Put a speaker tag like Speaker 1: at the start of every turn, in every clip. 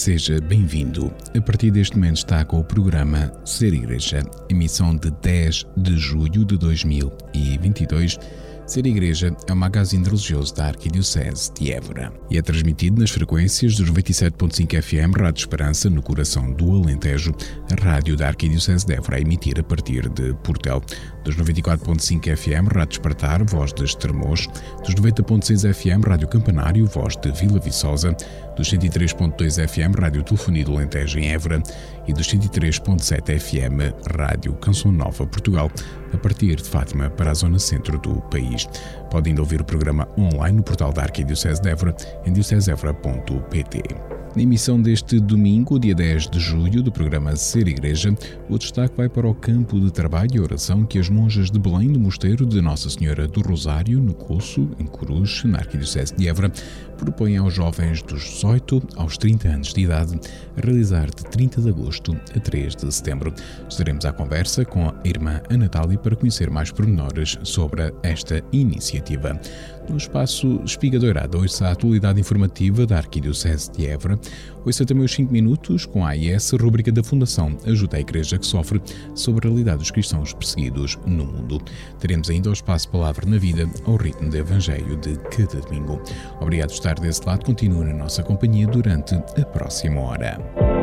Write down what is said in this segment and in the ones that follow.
Speaker 1: Seja bem-vindo. A partir deste momento está com o programa Ser Igreja, emissão de 10 de julho de 2022 Ser Igreja é um magazine religioso da Arquidiocese de Évora e é transmitido nas frequências dos 97.5 FM Rádio Esperança, no coração do Alentejo, a rádio da Arquidiocese de Évora a emitir a partir de Portel, dos 94.5 FM Rádio Espartar, voz de Estremoz, dos 90.6 FM Rádio Campanário, voz de Vila Viçosa, dos 103.2 FM Rádio Telefonia do Alentejo em Évora e dos 103.7 FM Rádio Canção Nova Portugal, a partir de Fátima para a zona centro do país. Pode ainda ouvir o programa online no portal da Arquidiocese de Évora em diocesevra.pt. Na emissão deste domingo, dia 10 de julho, do programa Ser Igreja, o destaque vai para o campo de trabalho e oração que as monjas de Belém, do Mosteiro de Nossa Senhora do Rosário, no Coço, em Coruche, na Arquidiocese de Évora, propõem aos jovens dos 18 aos 30 anos de idade realizar de 30 de agosto a 3 de setembro. Estaremos à conversa com a irmã Anatália para conhecer mais pormenores sobre esta iniciativa. No espaço Espiga Dourada, ouça a atualidade informativa da Arquidiocese de Évora, ouça também os 5 minutos com a AIS, rubrica da Fundação Ajuda a Igreja que Sofre, sobre a realidade dos cristãos perseguidos no mundo. Teremos ainda o espaço Palavra na Vida, ao ritmo do Evangelho de cada domingo. Obrigado por estar desse lado, continue na nossa companhia durante a próxima hora.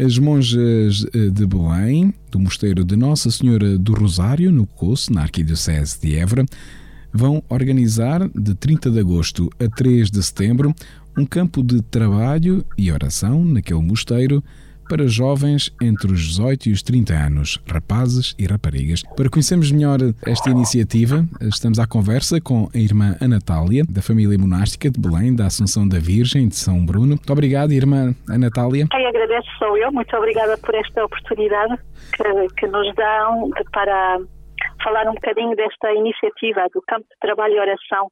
Speaker 2: As monjas eh, de Belém, do Mosteiro de Nossa Senhora do Rosário, no Coço, na Arquidiocese de Évora, vão organizar de 30 de agosto a 3 de setembro um campo de trabalho e oração naquele mosteiro para jovens entre os 18 e os 30 anos, rapazes e raparigas. Para conhecermos melhor esta iniciativa, estamos à conversa com a irmã Anatália, da família monástica de Belém, da Assunção da Virgem de São Bruno. Muito obrigado, irmã Anatália.
Speaker 3: Quem agradece sou eu. Muito obrigada por esta oportunidade que, que nos dão para falar um bocadinho desta iniciativa do campo de trabalho e oração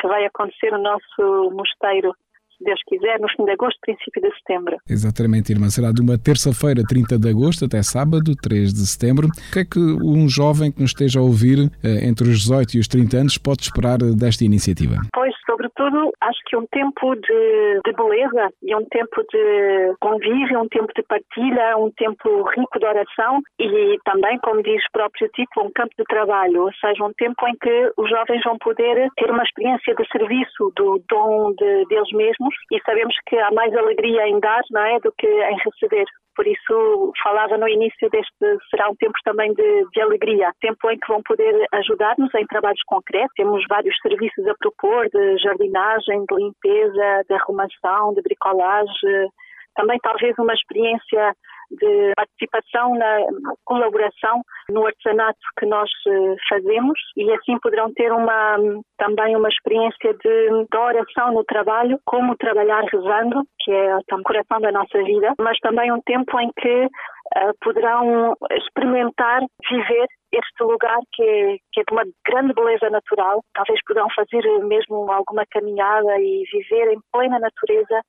Speaker 3: que vai acontecer no nosso mosteiro se Deus quiser, no fim de agosto, princípio de setembro.
Speaker 2: Exatamente, irmã. Será de uma terça-feira, 30 de agosto, até sábado, 3 de setembro. O que é que um jovem que nos esteja a ouvir eh, entre os 18 e os 30 anos pode esperar desta iniciativa?
Speaker 3: Pois, sobretudo, acho que um tempo de, de beleza e um tempo de convívio, um tempo de partilha, um tempo rico de oração e também, como diz o próprio título, um campo de trabalho, ou seja, um tempo em que os jovens vão poder ter uma experiência de serviço, do dom de, deles mesmos e sabemos que há mais alegria em dar não é, do que em receber. Por isso, falava no início deste, será um tempo também de, de alegria, tempo em que vão poder ajudar-nos em trabalhos concretos. Temos vários serviços a propor, de jardinagem, de limpeza, de arrumação, de bricolagem, também talvez uma experiência de participação na colaboração no artesanato que nós eh, fazemos e assim poderão ter uma também uma experiência de, de oração no trabalho, como trabalhar rezando, que é o coração da nossa vida, mas também um tempo em que uh, poderão experimentar viver este lugar que é, que é de uma grande beleza natural. Talvez poderão fazer mesmo alguma caminhada e viver em plena natureza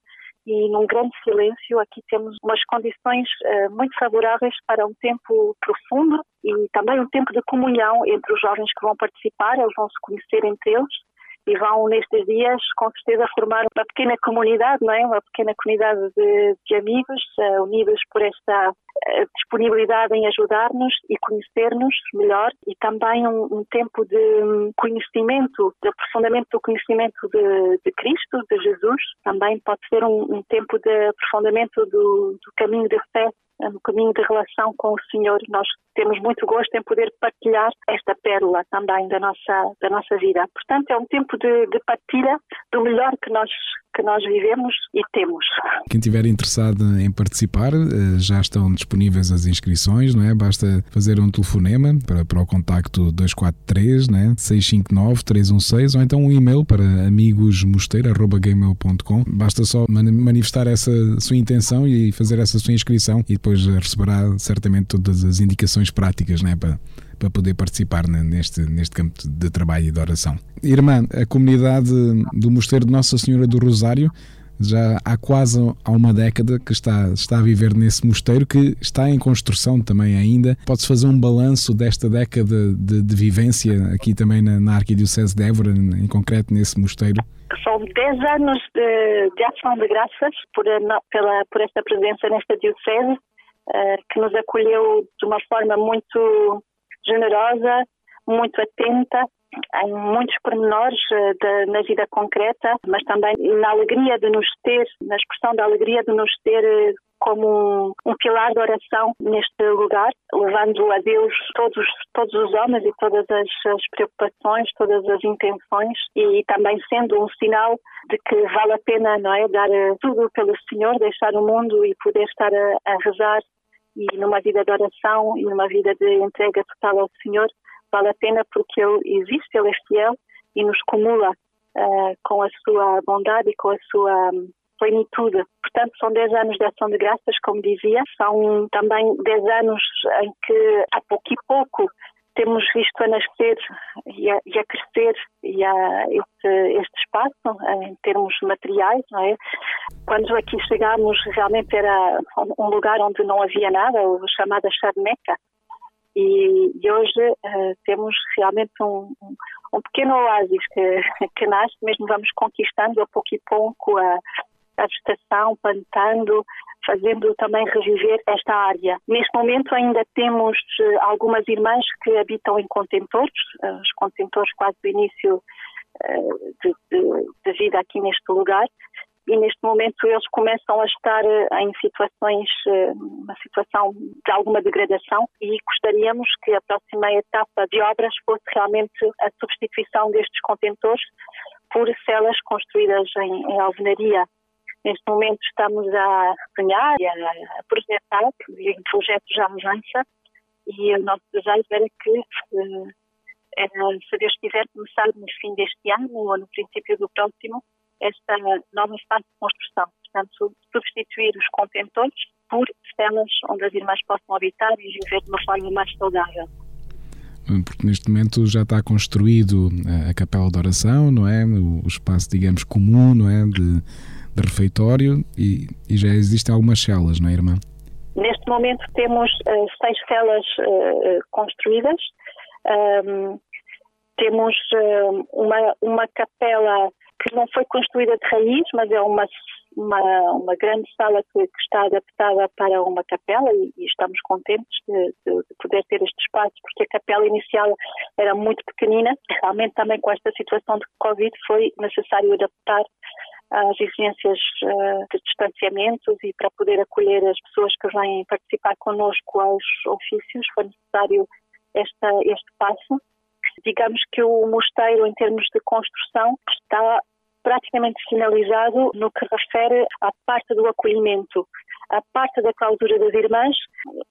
Speaker 3: e num grande silêncio. Aqui temos umas condições uh, muito favoráveis para um tempo profundo e também um tempo de comunhão entre os jovens que vão participar. Eles vão se conhecer entre eles e vão nestes dias com certeza formar uma pequena comunidade, não é? Uma pequena comunidade de, de amigos uh, unidos por esta uh, disponibilidade em ajudar-nos e conhecer-nos melhor e também um, um, tempo de conhecimento, de aprofundamento do conhecimento de, de Cristo, de Jesus. Também pode ser um, um tempo de aprofundamento do, do caminho de fé no caminho de relação com o Senhor. Nós temos muito gosto em poder partilhar esta pérola também da nossa, da nossa vida. Portanto, é um tempo de, de partilha do melhor que nós que nós vivemos e temos.
Speaker 2: Quem estiver interessado em participar, eh, já estão disponíveis as inscrições, não é? Basta fazer um telefonema para, para o contacto 243 né? 659 316 ou então um e-mail para amigosmosteiro.gmail.com. Basta só manifestar essa sua intenção e fazer essa sua inscrição e depois receberá certamente todas as indicações práticas né? para para poder participar neste, neste campo de trabalho e de oração. Irmã, a comunidade do Mosteiro de Nossa Senhora do Rosário já há quase há uma década que está, está a viver nesse mosteiro que está em construção também ainda. Pode-se fazer um balanço desta década de, de vivência aqui também na, na Arquidiocese de Évora, em concreto nesse mosteiro?
Speaker 3: São 10 anos de, de ação de graças por, pela, por esta presença nesta diocese, que nos acolheu de uma forma muito generosa, muito atenta em muitos pormenores uh, de, na vida concreta, mas também na alegria de nos ter, na expressão da alegria de nos ter uh, como um, um, pilar de oração neste lugar, levando a Deus todos, todos os homens e todas as, as preocupações, todas as intenções e também sendo um sinal de que vale a pena não é, dar uh, tudo pelo Senhor, deixar o mundo e poder estar a, a rezar e numa vida de oração e numa vida de entrega total ao Senhor, vale a pena porque Ele existe, Ele é fiel e nos cumula uh, com a sua bondade e com a sua plenitude. Portanto, são 10 anos de ação de graças, como dizia, são também 10 anos em que, a pouco e pouco, temos visto a nascer e a, e a crescer e a este, este, espaço em termos materiais, não é? Quando aqui chegámos, realmente era um lugar onde não havia nada, o chamada Charneca, E, e hoje uh, temos realmente um, um pequeno oásis que, que nasce, mesmo vamos conquistando a pouco e pouco a, a vegetação, plantando, fazendo também reviver esta área. Neste momento ainda temos uh, algumas irmãs que habitam em contentores, uh, os contentores quase do início de, de, de vida aqui neste lugar, e neste momento eles começam a estar eh, em situações, eh, uma situação de alguma degradação e gostaríamos que a próxima etapa de obras fosse realmente a substituição destes contentores por celas construídas em, em alvenaria. Neste momento estamos a sonhar e a, projetar, o projeto já avança e o nosso desejo era que eh, se Deus quiser começar no fim deste ano ou no princípio do próximo, esta nova fase de construção. Portanto, substituir os contentores por celas onde as irmãs possam habitar e viver de uma forma mais saudável.
Speaker 2: Porque neste momento já está construído a capela de oração, não é? O espaço, digamos, comum, não é? De, de refeitório e, e, já existem algumas celas, não é, irmã?
Speaker 3: Neste momento temos uh, seis celas uh, construídas. Um, temos uh, uma, uma capela que não foi construída de raiz, mas é uma, uma, uma grande sala que, que, está adaptada para uma capela e, e estamos contentes de, de, de, poder ter este espaço, porque a capela inicial era muito pequenina. Realmente também com esta situação de Covid foi necessário adaptar às exigências uh, de distanciamentos e para poder acolher as pessoas que vêm participar connosco aos ofícios foi necessário esta, este passo digamos que o mosteiro, em termos de construção, está praticamente finalizado no que refere à parte do acolhimento. A parte da clausura das irmãs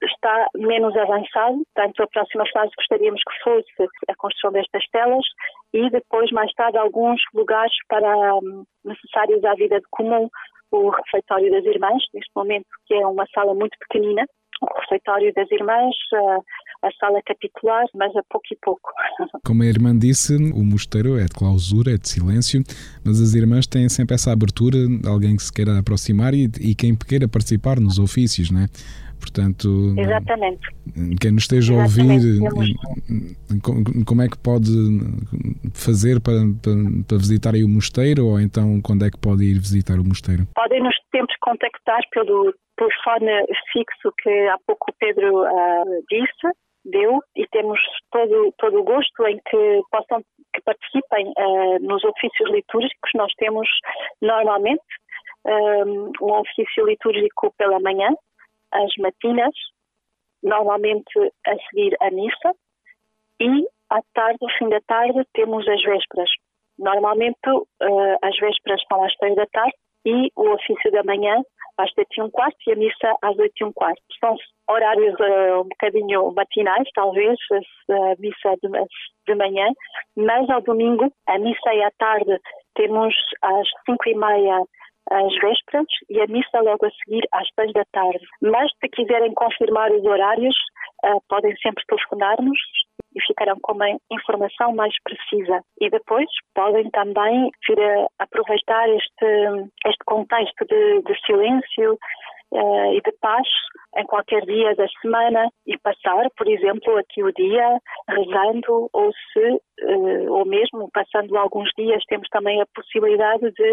Speaker 3: está menos avançado, portanto, a próxima fase gostaríamos que fosse a construção destas telas e depois, mais tarde, alguns lugares para um, necessários à vida de comum, o refeitório das irmãs, neste momento, que é uma sala muito pequenina, o refeitório das irmãs, a sala capitular, mas a pouco e pouco.
Speaker 2: Como a irmã disse, o mosteiro é de clausura, é de silêncio, mas as irmãs têm sempre essa abertura, alguém que se queira aproximar e, e quem queira participar nos ofícios, não é? Portanto,
Speaker 3: Exatamente.
Speaker 2: quem nos esteja a ouvir, como é que pode fazer para, para, para, visitar aí o mosteiro ou então quando é que pode ir visitar o mosteiro?
Speaker 3: Podem nos sempre contactar pelo telefone fixo que há pouco o Pedro uh, disse, deu, e temos todo, todo o gosto em que possam que participem uh, nos ofícios litúrgicos. Nós temos normalmente um, um ofício litúrgico pela manhã, às matinas, normalmente a seguir a missa, e à tarde, ao fim da tarde, temos as vésperas. Normalmente uh, as vésperas são às três da tarde e o ofício da manhã às sete e um quarto e a missa às oito e um quarto. São horários uh, um bocadinho matinais, talvez, a missa de, de manhã, mas ao domingo, a missa e à tarde, temos às cinco e meia às vésperas e a missa logo a seguir às seis da tarde. Mas se quiserem confirmar os horários, uh, podem sempre telefonar-nos e ficarão com uma informação mais precisa. E depois podem também vir a aproveitar este, este contexto de, de silêncio uh, e de paz em qualquer dia da semana e passar, por exemplo, aqui o dia rezando ou se uh, ou mesmo passando alguns dias temos também a possibilidade de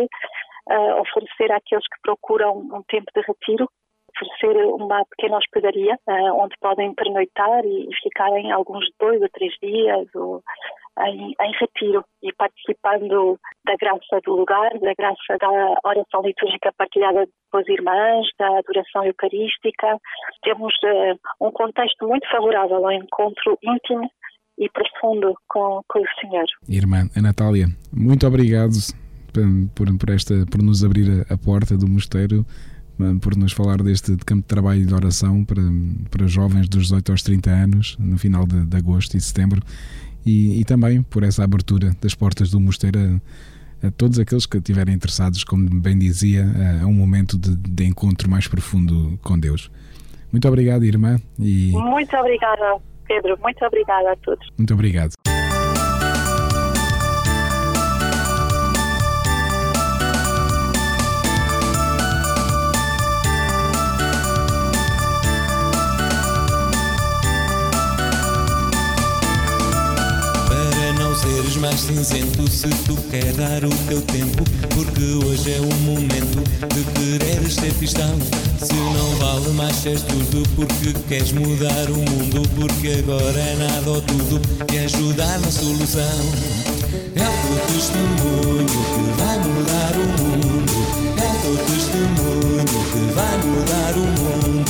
Speaker 3: uh, oferecer àqueles que procuram um tempo de retiro oferecer uma pequena hospedaria uh, onde podem pernoitar e, ficarem alguns dois ou três dias ou, em, em, retiro e participando da graça do lugar, da graça da oração litúrgica partilhada com as irmãs, da adoração eucarística. Temos uh, um contexto muito favorável ao encontro íntimo e profundo com, com o Senhor.
Speaker 2: Irmã a Natália, muito obrigado por, por, esta, por nos abrir a porta do mosteiro por nos falar deste campo de trabalho e de oração para, para jovens dos 18 aos 30 anos, no final de, de agosto e setembro, e, e, também por essa abertura das portas do mosteiro a, a, todos aqueles que estiverem interessados, como bem dizia, a, a um momento de, de, encontro mais profundo com Deus. Muito obrigado, irmã.
Speaker 3: E... Muito obrigada, Pedro. Muito obrigada a todos.
Speaker 2: Muito obrigado.
Speaker 4: Quer dar o teu tempo. Porque hoje é o momento de quereres ser cristão. Se não vale mais seres tudo, porque queres mudar o mundo. Porque agora é nada ou tudo que ajudar na solução. É o teu testemunho que vai mudar o mundo. É o teu testemunho que vai mudar o mundo.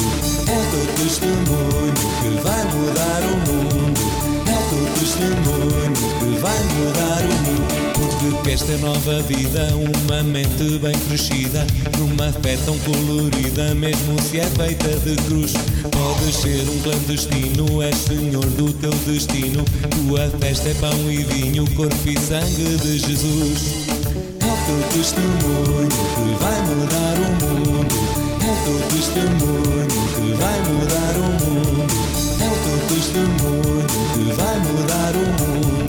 Speaker 4: É o teu testemunho que vai mudar o mundo. O teu testemunho que vai mudar o mundo. Porque ter nova vida, uma mente bem crescida, numa fé tão colorida, mesmo se é feita de cruz. Podes ser um clandestino, és senhor do teu destino. Tua festa é pão e vinho, corpo e sangue de Jesus. É o teu testemunho que vai mudar o mundo. É o teu testemunho que vai mudar o mundo. É o teu testemunho que vai mudar o mundo.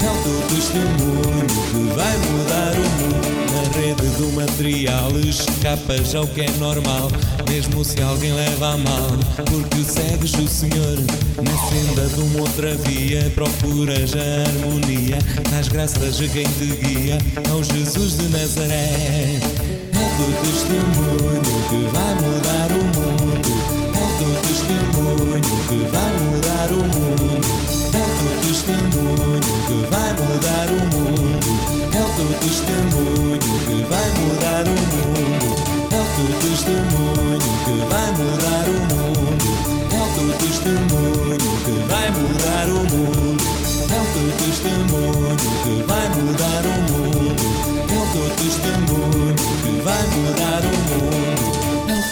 Speaker 4: É o teu testemunho que vai mudar o mundo. Na rede do material escapas ao que é normal, mesmo se alguém leva a mal, porque segues o Senhor na senda de uma outra via, procuras a harmonia, nas graças a quem te guia, ao Jesus de Nazaré. É o teu testemunho que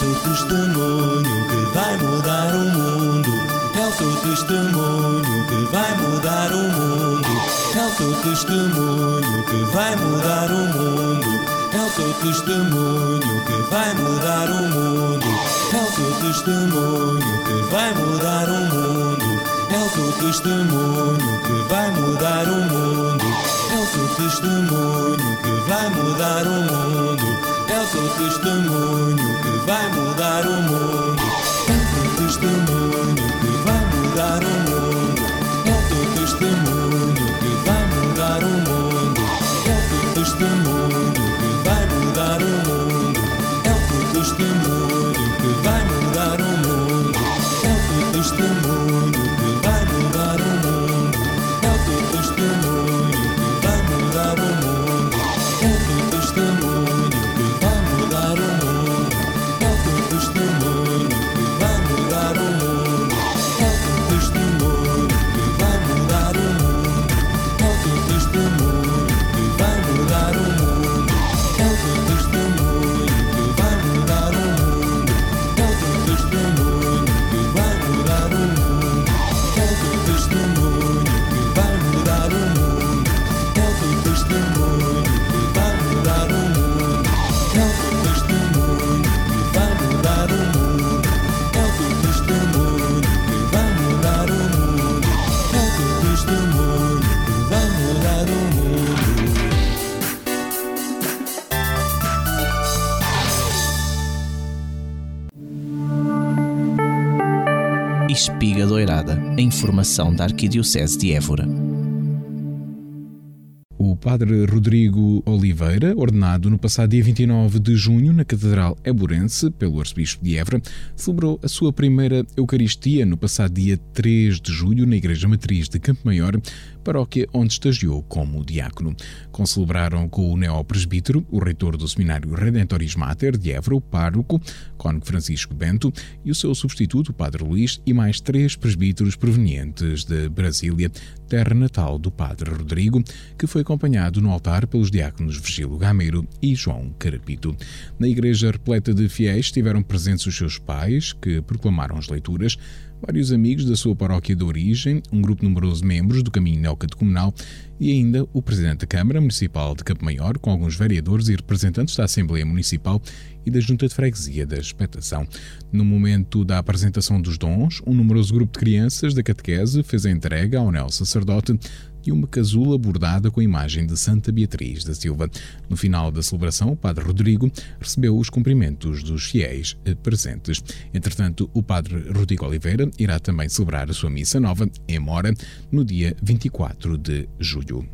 Speaker 4: Teu testemunho que vai mudar o mundo. É o teu testemunho que vai mudar o mundo. É o teu testemunho que vai mudar o mundo. É o teu testemunho que vai mudar o mundo. É o teu testemunho que vai mudar o mundo. É o teu testemunho que vai mudar o mundo. É o teu testemunho que vai mudar o mundo. O teu testemunho que vai mudar o mundo. O teu testemunho que vai mudar o mundo.
Speaker 5: Informação da Arquidiocese de Évora.
Speaker 2: Padre Rodrigo Oliveira, ordenado no passado dia 29 de junho na Catedral Eburense pelo Arcebispo de Évora, celebrou a sua primeira Eucaristia no passado dia 3 de julho na Igreja Matriz de Campo Maior, paróquia onde estagiou como diácono. Concelebraram com o neopresbítero, o reitor do Seminário Redentoris Mater de Évora, o pároco, cônego Francisco Bento, e o seu substituto, o padre Luís, e mais três presbíteros provenientes de Brasília, terra natal do padre Rodrigo, que foi acompanhado no altar pelos diáconos Virgílio Gameiro e João Carapito. Na igreja repleta de fiéis estiveram presentes os seus pais, que proclamaram as leituras, vários amigos da sua paróquia de origem, um grupo numeroso de membros do caminho neocatecumenal e ainda o presidente da Câmara Municipal de Campo Maior, com alguns vereadores e representantes da Assembleia Municipal e da Junta de Freguesia da Expectação. No momento da apresentação dos dons, um numeroso grupo de crianças da catequese fez a entrega ao neo sacerdote de uma casula bordada com a imagem de Santa Beatriz da Silva. No final da celebração, o Padre Rodrigo recebeu os cumprimentos dos fiéis presentes. Entretanto, o Padre Rodrigo Oliveira irá também celebrar a sua missa nova em Mora no dia 24 de julho.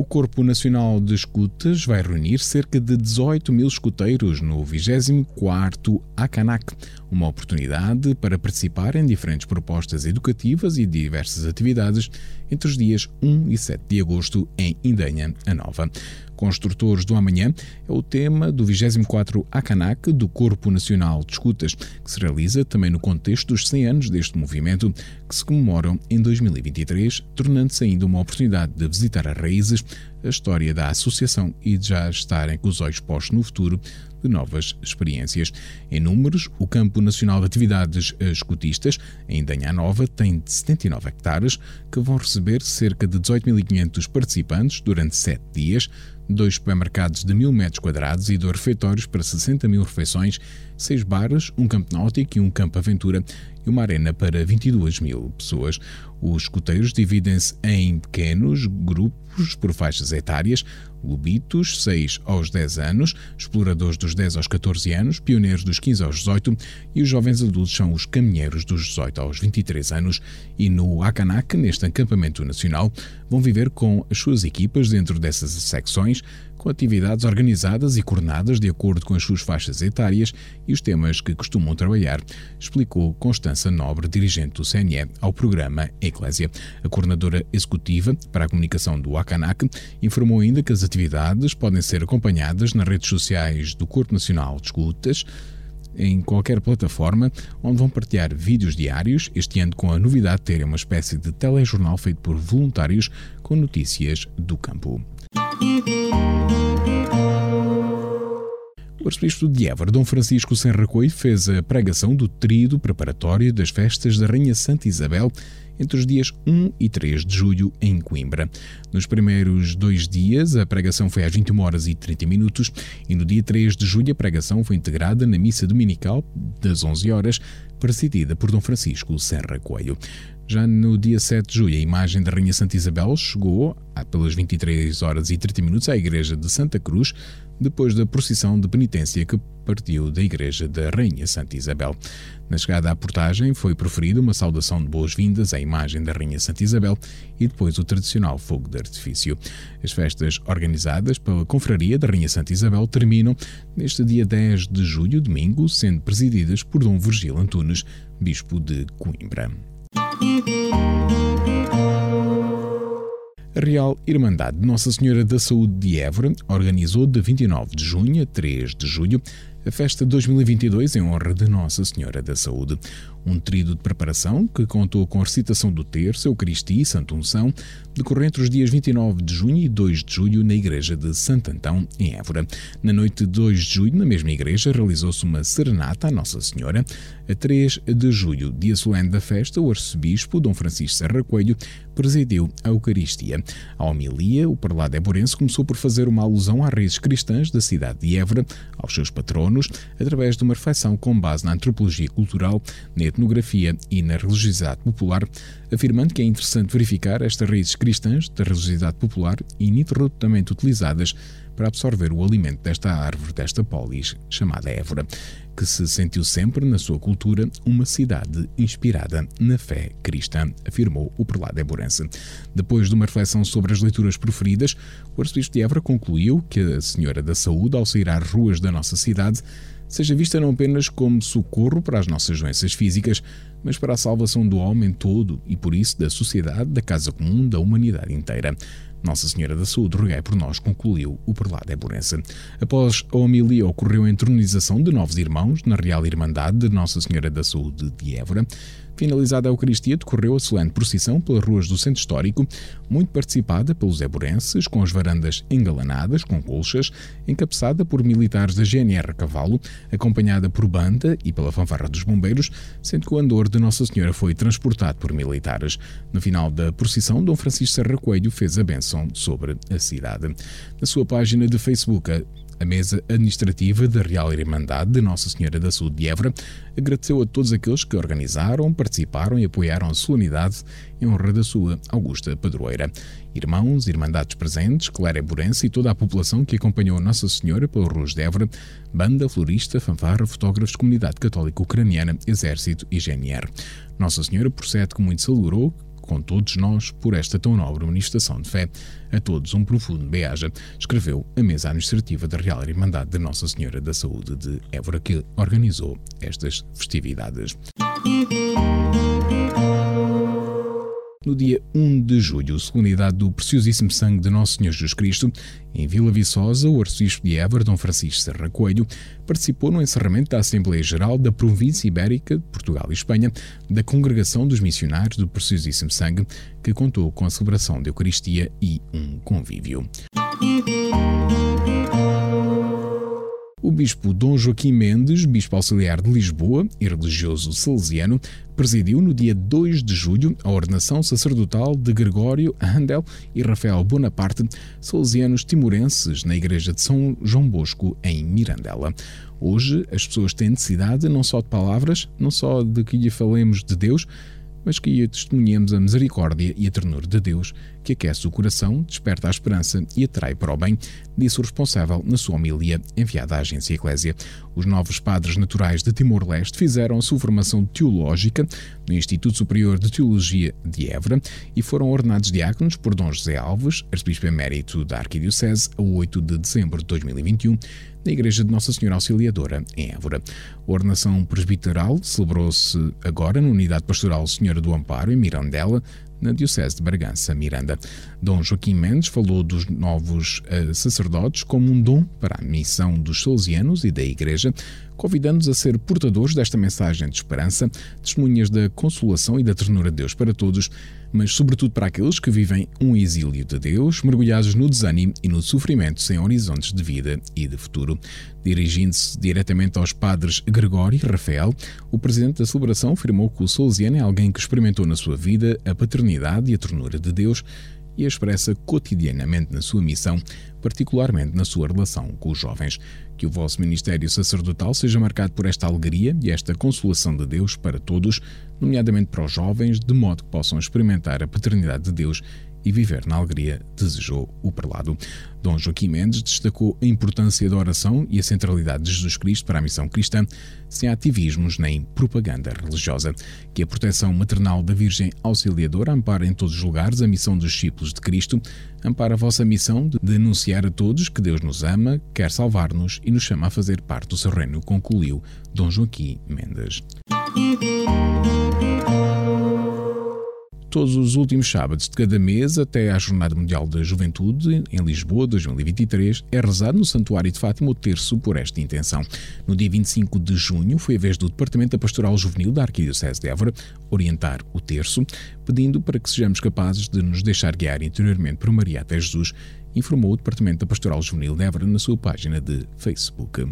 Speaker 2: O Corpo Nacional de Escutas vai reunir cerca de 18 mil escuteiros no 24º ACANAC, uma oportunidade para participar em diferentes propostas educativas e diversas atividades entre os dias 1 e 7 de agosto em Indanha, a Nova. Construtores do Amanhã é o tema do 24 ACANAC do Corpo Nacional de Escutas, que se realiza também no contexto dos 100 anos deste movimento, que se comemoram em 2023, tornando-se ainda uma oportunidade de visitar as raízes, a história da associação e de já estarem com os olhos postos no futuro de novas experiências. Em números, o Campo Nacional de Atividades Escutistas, em Danha Nova, tem 79 hectares, que vão receber cerca de 18.500 participantes durante 7 dias, dois supermercados de 1.000 metros quadrados e dois refeitórios para 60 mil refeições, seis bares, um campo náutico e um campo aventura e uma arena para 22 mil pessoas. Os escuteiros dividem-se em pequenos grupos por faixas etárias, lobitos 6 aos 10 anos, exploradores dos 10 aos 14 anos, pioneiros dos 15 aos 18 e os jovens adultos são os caminheiros dos 18 aos 23 anos. E no Akanak, neste acampamento nacional, vão viver com as suas equipas dentro dessas secções, com atividades organizadas e coordenadas de acordo com as suas faixas etárias e os temas que costumam trabalhar, explicou Constança Nobre, dirigente do CNE, ao programa Eclésia. A coordenadora executiva para a comunicação do ACANAC informou ainda que as atividades podem ser acompanhadas nas redes sociais do Corpo Nacional de Escutas, em qualquer plataforma, onde vão partilhar vídeos diários, este ano com a novidade de terem uma espécie de telejornal feito por voluntários com notícias do campo. O arcebispo de Évora, Dom Francisco Senracoi, fez a pregação do tríduo preparatório das festas da Rainha Santa Isabel entre os dias 1 e 3 de julho em Coimbra. Nos primeiros dois dias, a pregação foi às 21 horas e 30 minutos e no dia 3 de julho a pregação foi integrada na missa dominical das 11 horas, presidida por Dom Francisco Serra Coelho. Já no dia 7 de julho, a imagem da Rainha Santa Isabel chegou, pelas 23 horas e 30 minutos, à Igreja de Santa Cruz, depois da procissão de penitência que partiu da Igreja da Rainha Santa Isabel. Na chegada à portagem, foi proferida uma saudação de boas-vindas à imagem da Rainha Santa Isabel e depois o tradicional fogo de artifício. As festas organizadas pela Confraria da Rainha Santa Isabel terminam neste dia 10 de julho, domingo, sendo presididas por Dom Virgílio Antunes, Bispo de Coimbra. A Real Irmandade de Nossa Senhora da Saúde de Évora organizou de 29 de junho a 3 de julho a festa 2022 em honra de Nossa Senhora da Saúde. Um tríduo de preparação que contou com a recitação do Terço, Eucaristia e Santo Unção, decorreu entre os dias 29 de junho e 2 de julho na Igreja de Santo Antão, em Évora. Na noite de 2 de julho, na mesma igreja, realizou-se uma serenata à Nossa Senhora. A 3 de julho, dia solene da festa, o arcebispo Dom Francisco Serra Coelho presidiu a Eucaristia. A homilia, o prelado eborense começou por fazer uma alusão às raízes cristãs da cidade de Évora, aos seus patronos, através de uma reflexão com base na antropologia cultural, na etnografia e na religiosidade popular, afirmando que é interessante verificar estas raízes cristãs da religiosidade popular ininterruptamente utilizadas para absorver o alimento desta árvore, desta polis, chamada Évora, que se sentiu sempre, na sua cultura, uma cidade inspirada na fé cristã, afirmou o prelado Éborense. Depois de uma reflexão sobre as leituras preferidas, o arcebispo de Évora concluiu que a Senhora da Saúde, ao sair às ruas da nossa cidade, seja vista não apenas como socorro para as nossas doenças físicas, mas para a salvação do homem todo e, por isso, da sociedade, da casa comum, da humanidade inteira. Nossa Senhora da Saúde, rogai por nós, concluiu o prelado Eburense. Após a homilia, ocorreu a entronização de novos irmãos na Real Irmandade de Nossa Senhora da Saúde de Évora. Finalizada a Eucaristia, decorreu a solene procissão pelas ruas do centro histórico, muito participada pelos eburenses, com as varandas engalanadas, com colchas, encabeçada por militares da GNR Cavalo, acompanhada por banda e pela fanfarra dos bombeiros, sendo que o andor de Nossa Senhora foi transportado por militares. No final da procissão, Dom Francisco Serra Coelho fez a bênção sobre a cidade. Na sua página de Facebook, a mesa administrativa da Real Irmandade de Nossa Senhora da Saúde de Évora agradeceu a todos aqueles que organizaram, participaram e apoiaram a solenidade em honra da sua augusta padroeira. Irmãos, irmandades presentes, Clara Burense e toda a população que acompanhou Nossa Senhora pelo Ruz de Évora, banda, florista, fanfarra, fotógrafos, comunidade católica ucraniana, exército e GNR. Nossa Senhora procede, como muito se alegrou, com todos nós por esta tão nobre manifestação de fé. A todos um profundo beijo, escreveu a mesa administrativa da Real Irmandade de Nossa Senhora da Saúde de Évora, que organizou estas festividades. No dia 1 de julho, solenidade do Preciosíssimo Sangue de Nosso Senhor Jesus Cristo, em Vila Viçosa, o arcebispo de Évora, Dom Francisco Serra Coelho, participou no encerramento da Assembleia Geral da Província Ibérica de Portugal e Espanha da Congregação dos Missionários do Preciosíssimo Sangue, que contou com a celebração da Eucaristia e um convívio. Bispo Dom Joaquim Mendes, bispo auxiliar de Lisboa e religioso salesiano, presidiu no dia 2 de julho a ordenação sacerdotal de Gregório Handel e Rafael Bonaparte, salesianos timorenses, na igreja de São João Bosco, em Mirandela. Hoje, as pessoas têm necessidade não só de palavras, não só de que lhe falemos de Deus, mas que testemunhemos a misericórdia e a ternura de Deus, que aquece o coração, desperta a esperança e atrai para o bem, disse o responsável na sua homilia enviada à agência Eclésia. Os novos padres naturais de Timor-Leste fizeram a sua formação teológica no Instituto Superior de Teologia de Évora e foram ordenados diáconos por Dom José Alves, arcebispo emérito da Arquidiocese, a 8 de dezembro de 2021, na Igreja de Nossa Senhora Auxiliadora, em Évora. A ordenação presbiteral celebrou-se agora na Unidade Pastoral Senhora do Amparo, em Mirandela, na Diocese de Bragança, Miranda. Dom Joaquim Mendes falou dos novos uh, sacerdotes como um dom para a missão dos salesianos e da Igreja, convidando-nos a ser portadores desta mensagem de esperança, testemunhas da consolação e da ternura de Deus para todos, mas sobretudo para aqueles que vivem um exílio de Deus, mergulhados no desânimo e no sofrimento sem horizontes de vida e de futuro. Dirigindo-se diretamente aos padres Gregório e Rafael, o presidente da celebração afirmou que o Salesiano é alguém que experimentou na sua vida a paternidade e a ternura de Deus e a expressa cotidianamente na sua missão, particularmente na sua relação com os jovens. Que o vosso ministério sacerdotal seja marcado por esta alegria e esta consolação de Deus para todos, nomeadamente para os jovens, de modo que possam experimentar a paternidade de Deus e viver na alegria, desejou o prelado. Dom Joaquim Mendes destacou a importância da oração e a centralidade de Jesus Cristo para a missão cristã, sem ativismos nem propaganda religiosa. Que a proteção maternal da Virgem Auxiliadora ampara em todos os lugares a missão dos discípulos de Cristo, ampara a vossa missão de denunciar a todos que Deus nos ama, quer salvar-nos e nos chama a fazer parte do seu reino, concluiu Dom Joaquim Mendes todos os últimos sábados de cada mês até à Jornada Mundial da Juventude, em Lisboa, 2023, é rezado no Santuário de Fátima o terço por esta intenção. No dia 25 de junho foi a vez do Departamento da Pastoral Juvenil da Arquidiocese de Évora orientar o terço, pedindo para que sejamos capazes de nos deixar guiar interiormente por Maria até Jesus, informou o Departamento da Pastoral Juvenil de Évora na sua página de Facebook.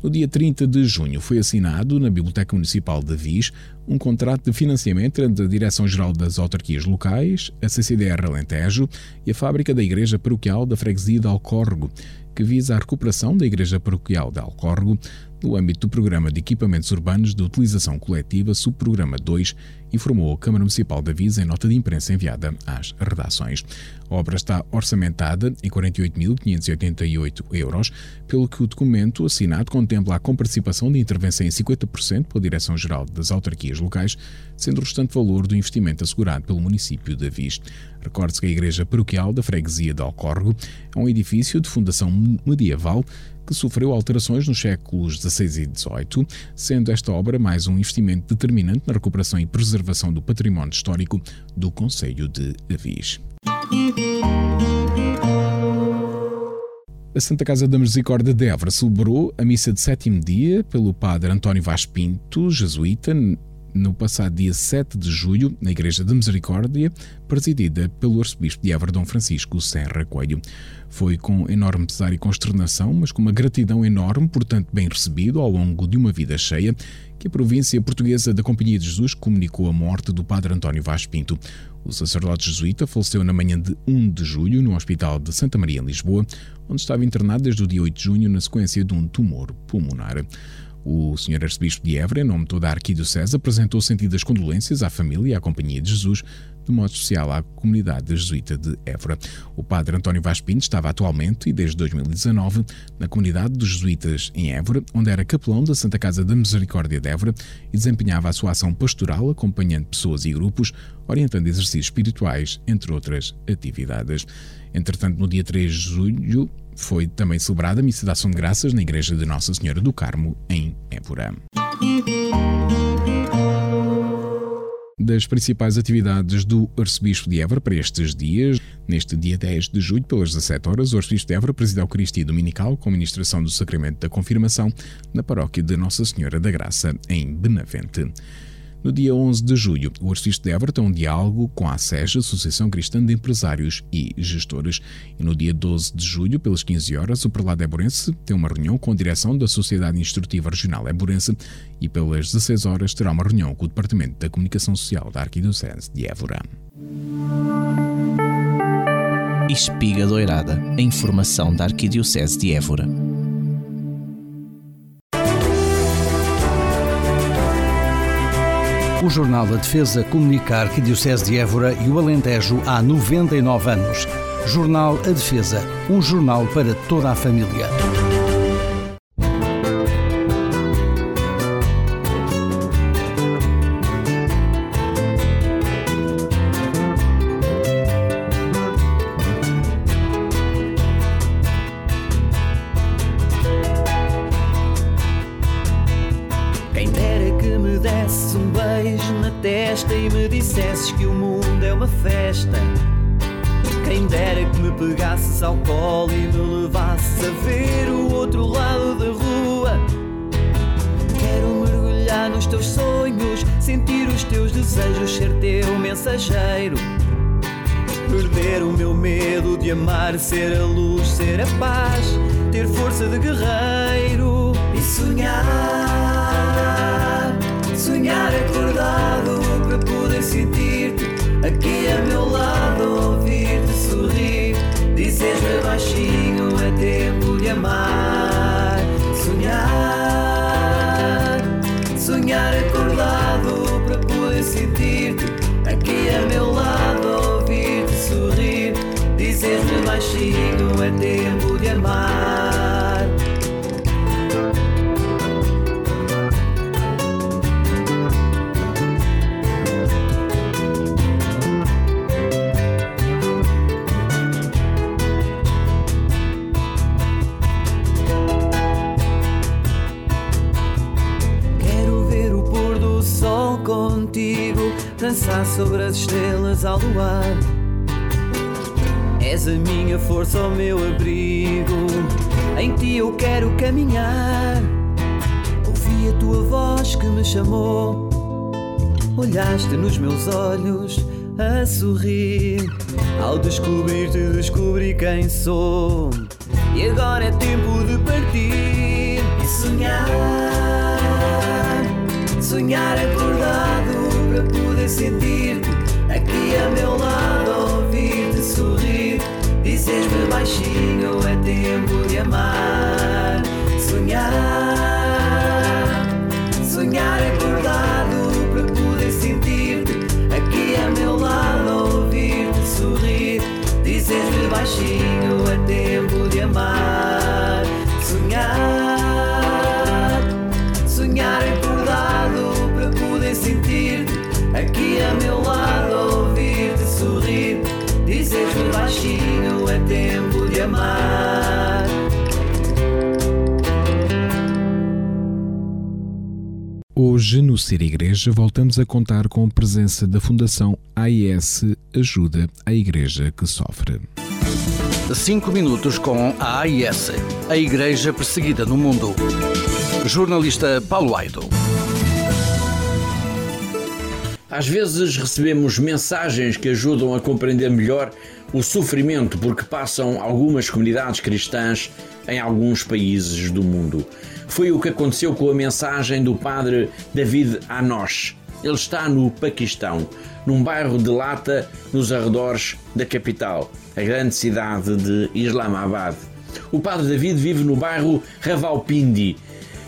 Speaker 2: No dia 30 de junho foi assinado na Biblioteca Municipal de Viz um contrato de financiamento entre a Direção-Geral das Autarquias Locais, a CCDR Alentejo e a Fábrica da Igreja Paroquial da Freguesia de Alcórrego, que visa a recuperação da Igreja Paroquial de Alcórrego no âmbito do Programa de Equipamentos Urbanos de Utilização Coletiva, subprograma 2, informou a Câmara Municipal de Avisa em nota de imprensa enviada às redações. A obra está orçamentada em 48.588 euros, pelo que o documento assinado contempla a comparticipação de intervenção em 50% pela Direção-Geral das Autarquias Locais, sendo o restante valor do investimento assegurado pelo município de Avis. Recorde-se que a Igreja Paroquial da Freguesia de Alcórrego é um edifício de fundação medieval que sofreu alterações nos séculos XVI e XVIII, sendo esta obra mais um investimento determinante na recuperação e preservação do património histórico do Conselho de Avis. A Santa Casa da Misericórdia de Évora celebrou a missa de sétimo dia pelo padre António Vaz Pinto, jesuíta, no passado dia 7 de julho, na Igreja da Misericórdia, presidida pelo arcebispo de Évora Dom Francisco Serra Coelho. Foi com enorme pesar e consternação, mas com uma gratidão enorme, portanto bem recebido ao longo de uma vida cheia, que a província portuguesa da Companhia de Jesus comunicou a morte do padre António Vaz Pinto. O sacerdote jesuíta faleceu na manhã de 1 de julho no Hospital de Santa Maria, em Lisboa, onde estava internado desde o dia 8 de junho na sequência de um tumor pulmonar. O Sr. Arcebispo de Évora, em nome de toda a Arquidiocese, apresentou sentidas condolências à família e à Companhia de Jesus, de modo especial à comunidade jesuíta de Évora. O padre António Vaz Pinto estava atualmente e desde 2019 na comunidade dos jesuítas em Évora, onde era capelão da Santa Casa da Misericórdia de Évora e desempenhava a sua ação pastoral acompanhando pessoas e grupos, orientando exercícios espirituais, entre outras atividades. Entretanto, no dia 3 de julho, foi também celebrada a Missa de Ação de Graças na Igreja de Nossa Senhora do Carmo, em Évora. Das principais atividades do Arcebispo de Évora para estes dias, neste dia 10 de julho, pelas 17 horas, o Arcebispo de Évora preside a Eucaristia Dominical com ministração do Sacramento da Confirmação na paróquia de Nossa Senhora da Graça, em Benavente. No dia 11 de julho, o Arcebispo de Évora tem um diálogo com a ASES, Associação Cristã de Empresários e Gestores. E no dia 12 de julho, pelas 15 horas, o Prelado Éborense tem uma reunião com a direção da Sociedade Instrutiva Regional Éborense e pelas 16 horas terá uma reunião com o Departamento da Comunicação Social da Arquidiocese de Évora.
Speaker 5: Espiga Doirada, a informação da Arquidiocese de Évora.
Speaker 6: O Jornal da Defesa comunica a Arquidiocese de Évora e o Alentejo há 99 anos. Jornal A Defesa, um jornal para toda a família.
Speaker 7: Dizer-me baixinho: é tempo de amar. Sonhar, sonhar acordado para poder sentir-te aqui a meu lado, ouvir-te sorrir, dizer-me baixinho: é tempo de amar. Dançar sobre as estrelas ao luar. És a minha força, o meu abrigo, em ti eu quero caminhar. Ouvi a tua voz que me chamou, olhaste nos meus olhos a sorrir. Ao descobrir-te, descobri quem sou. E agora é tempo de partir e sonhar. Sonhar acordado para poder sentir-te aqui a meu lado, ouvir-te sorrir. Dizer-me baixinho: é tempo de amar. Sonhar, sonhar acordado para poder sentir-te aqui a meu lado, ouvir-te sorrir. Dizer-me baixinho: é tempo de amar. Sonhar,
Speaker 2: Hoje, no Ser Igreja, voltamos a contar com a presença da Fundação AIS Ajuda à Igreja que Sofre.
Speaker 6: 5 minutos com a AIS, a Igreja Perseguida no Mundo. Jornalista Paulo Aido.
Speaker 8: Às vezes recebemos mensagens que ajudam a compreender melhor o sofrimento por que passam algumas comunidades cristãs em alguns países do mundo. Foi o que aconteceu com a mensagem do padre David Anosh. Ele está no Paquistão, num bairro de Lata, nos arredores da capital, a grande cidade de Islamabad. O padre David vive no bairro Ravalpindi,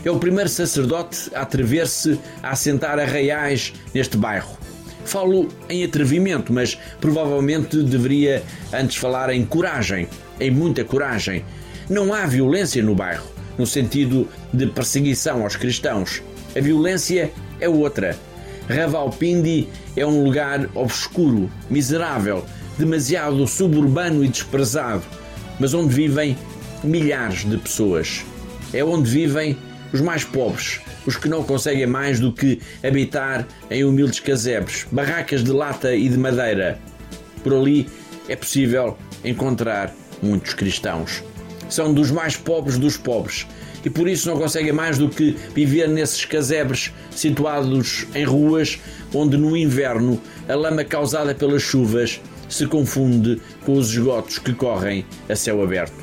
Speaker 8: É o primeiro sacerdote a atrever-se a assentar arraiais neste bairro. Falo em atrevimento, mas provavelmente deveria antes falar em coragem, em muita coragem. Não há violência no bairro, no sentido de perseguição aos cristãos. A violência é outra. Ravalpindi é um lugar obscuro, miserável, demasiado suburbano e desprezado, mas onde vivem milhares de pessoas. É onde vivem os mais pobres, os que não conseguem mais do que habitar em humildes casebres, barracas de lata e de madeira. Por ali é possível encontrar muitos cristãos. São dos mais pobres dos pobres e por isso não conseguem mais do que viver nesses casebres situados em ruas onde no inverno a lama causada pelas chuvas se confunde com os esgotos que correm a céu aberto.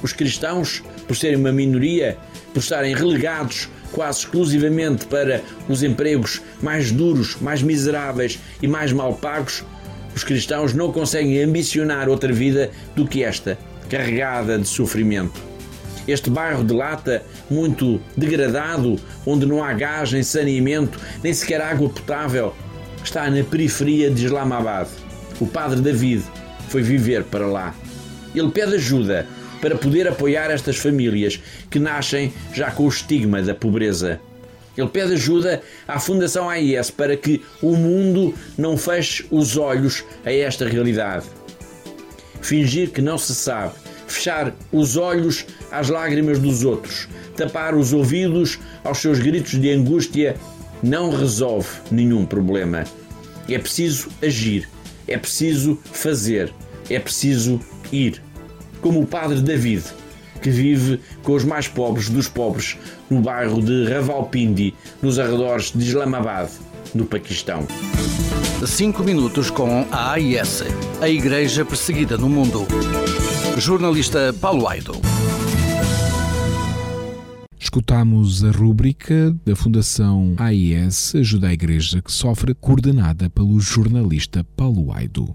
Speaker 8: Os cristãos, por serem uma minoria, por estarem relegados quase exclusivamente para os empregos mais duros, mais miseráveis e mais mal pagos, os cristãos não conseguem ambicionar outra vida do que esta, carregada de sofrimento. Este bairro de lata, muito degradado, onde não há gás, nem saneamento, nem sequer água potável, está na periferia de Islamabad. O padre David foi viver para lá. Ele pede ajuda para poder apoiar estas famílias que nascem já com o estigma da pobreza. Ele pede ajuda à Fundação AIS para que o mundo não feche os olhos a esta realidade. Fingir que não se sabe, fechar os olhos às lágrimas dos outros, tapar os ouvidos aos seus gritos de angústia, não resolve nenhum problema. É preciso agir, é preciso fazer, é preciso ir. Como o padre David, que vive com os mais pobres dos pobres no bairro de Ravalpindi, nos arredores de Islamabad, no Paquistão.
Speaker 6: Cinco minutos com a AIS, a Igreja Perseguida no Mundo. Jornalista Paulo Aido.
Speaker 1: Escutamos a rúbrica da Fundação AIS Ajuda a Igreja que Sofre, coordenada pelo jornalista Paulo Aido.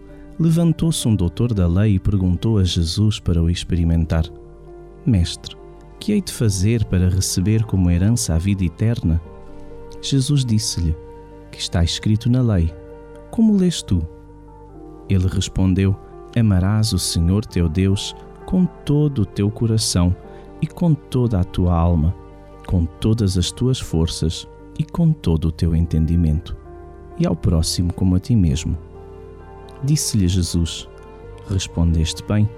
Speaker 5: levantou-se um doutor da lei e perguntou a Jesus para o experimentar: Mestre, que hei de fazer para receber como herança a vida eterna? Jesus disse-lhe: Que está escrito na lei. Como lês tu? Ele respondeu: Amarás o Senhor teu Deus com todo o teu coração e com toda a tua alma, com todas as tuas forças e com todo o teu entendimento, e ao próximo como a ti mesmo. Disse-lhe Jesus: Respondeste bem,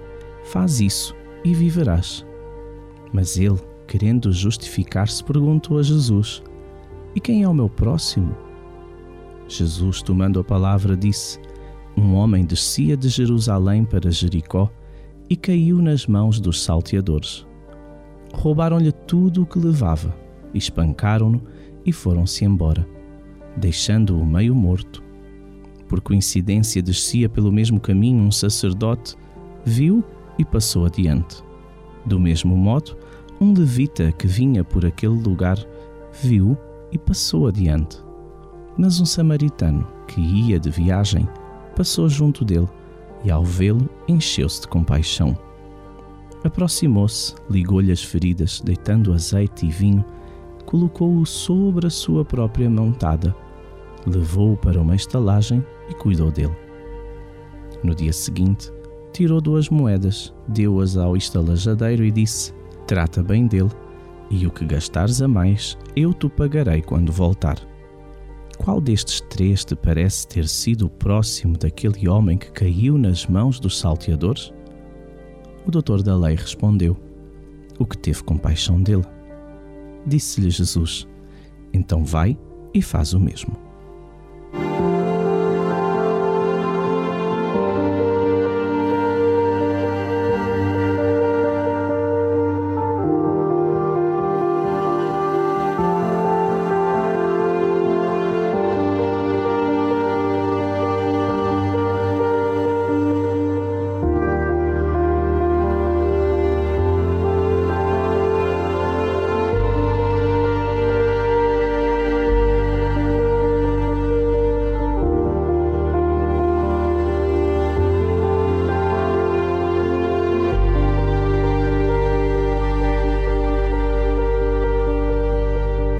Speaker 5: faz isso e viverás. Mas ele, querendo justificar-se, perguntou a Jesus: E quem é o meu próximo? Jesus, tomando a palavra, disse: Um homem descia de Jerusalém para Jericó e caiu nas mãos dos salteadores. Roubaram-lhe tudo o que levava, espancaram-no e foram-se embora, deixando-o meio morto. Por coincidência, descia pelo mesmo caminho um sacerdote, viu e passou adiante. Do mesmo modo, um levita que vinha por aquele lugar viu e passou adiante. Mas um samaritano que ia de viagem passou junto dele e, ao vê-lo, encheu-se de compaixão. Aproximou-se, ligou-lhe as feridas, deitando azeite e vinho, colocou-o sobre a sua própria montada, levou-o para uma estalagem e cuidou dele. No dia seguinte, tirou duas moedas, deu-as ao estalajadeiro e disse: Trata bem dele, e o que gastares a mais, eu te pagarei quando voltar. Qual destes três te parece ter sido o próximo daquele homem que caiu nas mãos dos salteadores? O doutor da lei respondeu: O que teve compaixão dele. Disse-lhe Jesus: Então vai e faz o mesmo.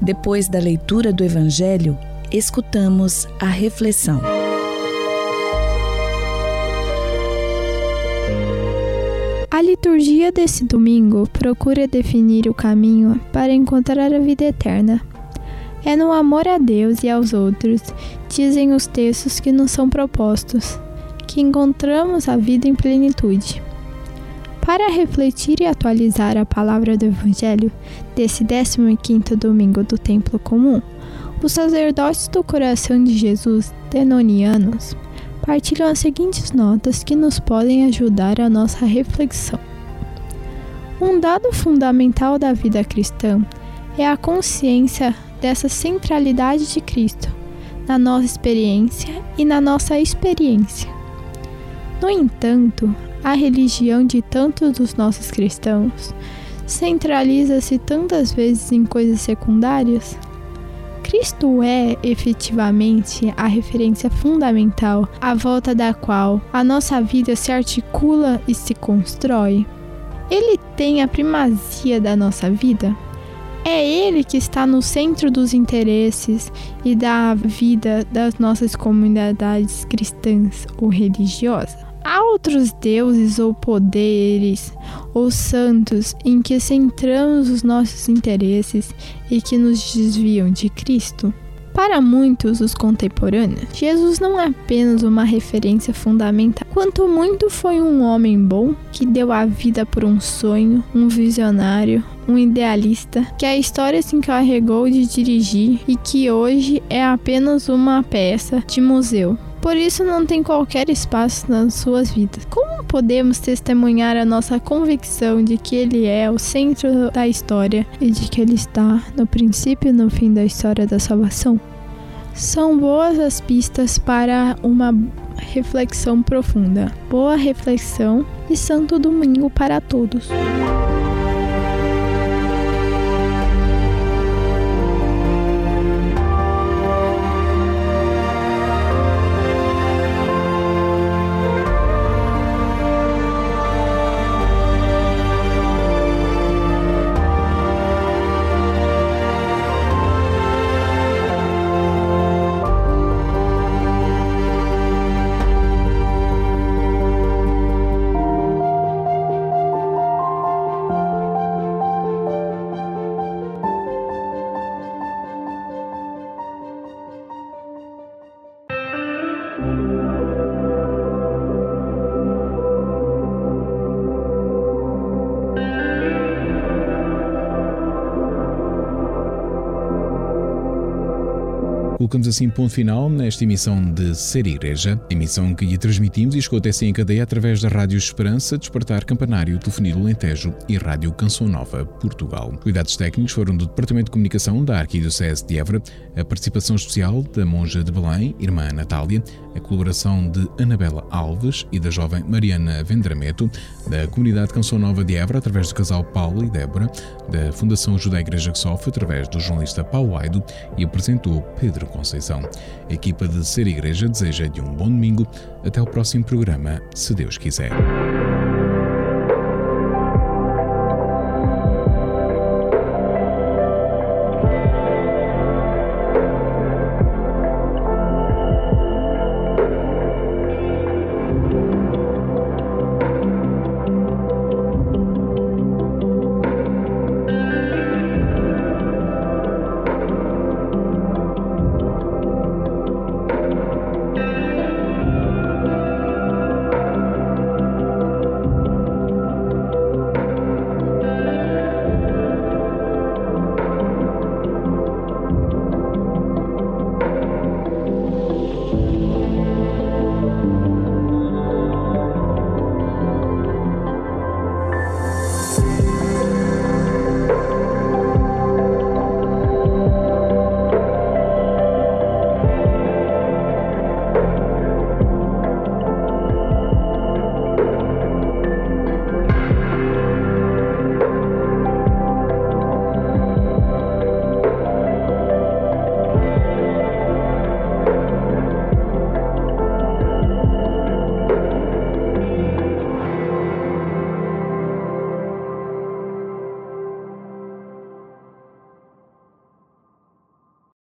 Speaker 9: Depois da leitura do Evangelho, escutamos a reflexão.
Speaker 10: A liturgia desse domingo procura definir o caminho para encontrar a vida eterna. É no amor a Deus e aos outros, dizem os textos que nos são propostos, que encontramos a vida em plenitude. Para refletir e atualizar a palavra do Evangelho desse 15º domingo do Templo Comum, os sacerdotes do coração de Jesus, denonianos, partilham as seguintes notas que nos podem ajudar a nossa reflexão. Um dado fundamental da vida cristã é a consciência dessa centralidade de Cristo na nossa experiência e na nossa experiência. No entanto, a religião de tantos dos nossos cristãos centraliza-se tantas vezes em coisas secundárias? Cristo é efetivamente a referência fundamental à volta da qual a nossa vida se articula e se constrói? Ele tem a primazia da nossa vida? É Ele que está no centro dos interesses e da vida das nossas comunidades cristãs ou religiosas? Há outros deuses ou poderes ou santos em que centramos os nossos interesses e que nos desviam de Cristo? Para muitos os contemporâneos, Jesus não é apenas uma referência fundamental, quanto muito foi um homem bom que deu a vida por um sonho, um visionário, um idealista que a história se encarregou de dirigir e que hoje é apenas uma peça de museu Por isso não tem qualquer espaço nas suas vidas. Como podemos testemunhar a nossa convicção de que Ele é o centro da história e de que Ele está no princípio e no fim da história da salvação? São boas as pistas para uma reflexão profunda. Boa reflexão e Santo Domingo para todos.
Speaker 2: Colocamos assim ponto final nesta emissão de Ser Igreja, emissão que lhe transmitimos e escuta assim em cadeia através da Rádio Esperança, Despertar Campanário, Telefonia Lentejo e Rádio Canção Nova, Portugal. Cuidados técnicos foram do Departamento de Comunicação da Arquidiocese de Évora, a participação especial da monja de Belém, irmã Natália, a colaboração de Anabela Alves e da jovem Mariana Vendrameto, da Comunidade Canção Nova de Évora, através do casal Paulo e Débora, da Fundação Ajuda a Igreja que Sofre, através do jornalista Paulo Aido e apresentou Pedro Conceição. A equipa de Ser Igreja deseja-lhe um bom domingo. Até o próximo programa, se Deus quiser.